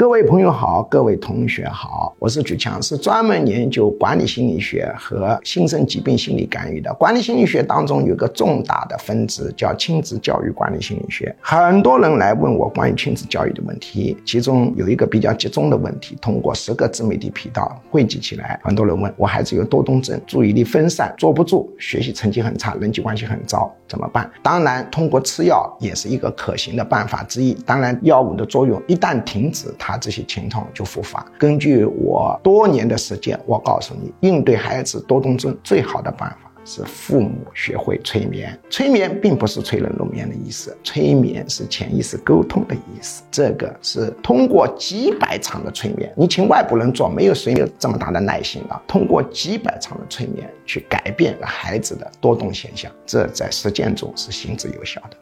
各位朋友好，各位同学好，我是举强，是专门研究管理心理学和新生疾病心理干预的。管理心理学当中有个重大的分支叫亲子教育管理心理学。很多人来问我关于亲子教育的问题，其中有一个比较集中的问题，通过十个自媒体频道汇集起来，很多人问我孩子有多动症，注意力分散，坐不住，学习成绩很差，人际关系很糟，怎么办？当然，通过吃药也是一个可行的办法之一。当然，药物的作用一旦停止，它这些情况就复发。根据我多年的实践，我告诉你，应对孩子多动症最好的办法。是父母学会催眠，催眠并不是催人入眠的意思，催眠是潜意识沟通的意思。这个是通过几百场的催眠，你请外部人做，没有谁有这么大的耐心啊。通过几百场的催眠去改变孩子的多动现象，这在实践中是行之有效的。